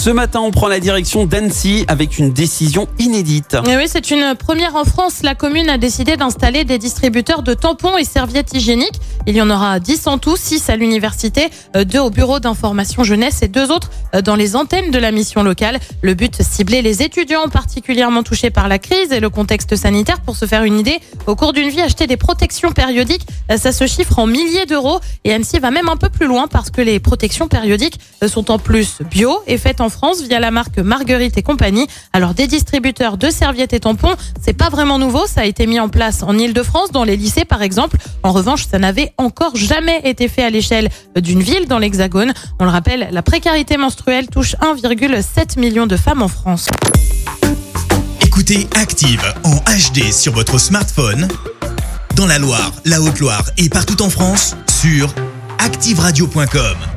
Ce matin, on prend la direction d'Annecy avec une décision inédite. Et oui, c'est une première en France. La commune a décidé d'installer des distributeurs de tampons et serviettes hygiéniques. Il y en aura 10 en tout, 6 à l'université, 2 au bureau d'information jeunesse et 2 autres euh, dans les antennes de la mission locale. Le but, cibler les étudiants particulièrement touchés par la crise et le contexte sanitaire. Pour se faire une idée, au cours d'une vie, acheter des protections périodiques, euh, ça se chiffre en milliers d'euros. Et Annecy va même un peu plus loin parce que les protections périodiques euh, sont en plus bio et faites en France via la marque Marguerite et compagnie. Alors des distributeurs de serviettes et tampons, c'est pas vraiment nouveau, ça a été mis en place en Ile-de-France dans les lycées par exemple. En revanche, ça n'avait encore jamais été fait à l'échelle d'une ville dans l'Hexagone. On le rappelle, la précarité menstruelle touche 1,7 million de femmes en France. Écoutez Active en HD sur votre smartphone, dans la Loire, la Haute-Loire et partout en France, sur activeradio.com.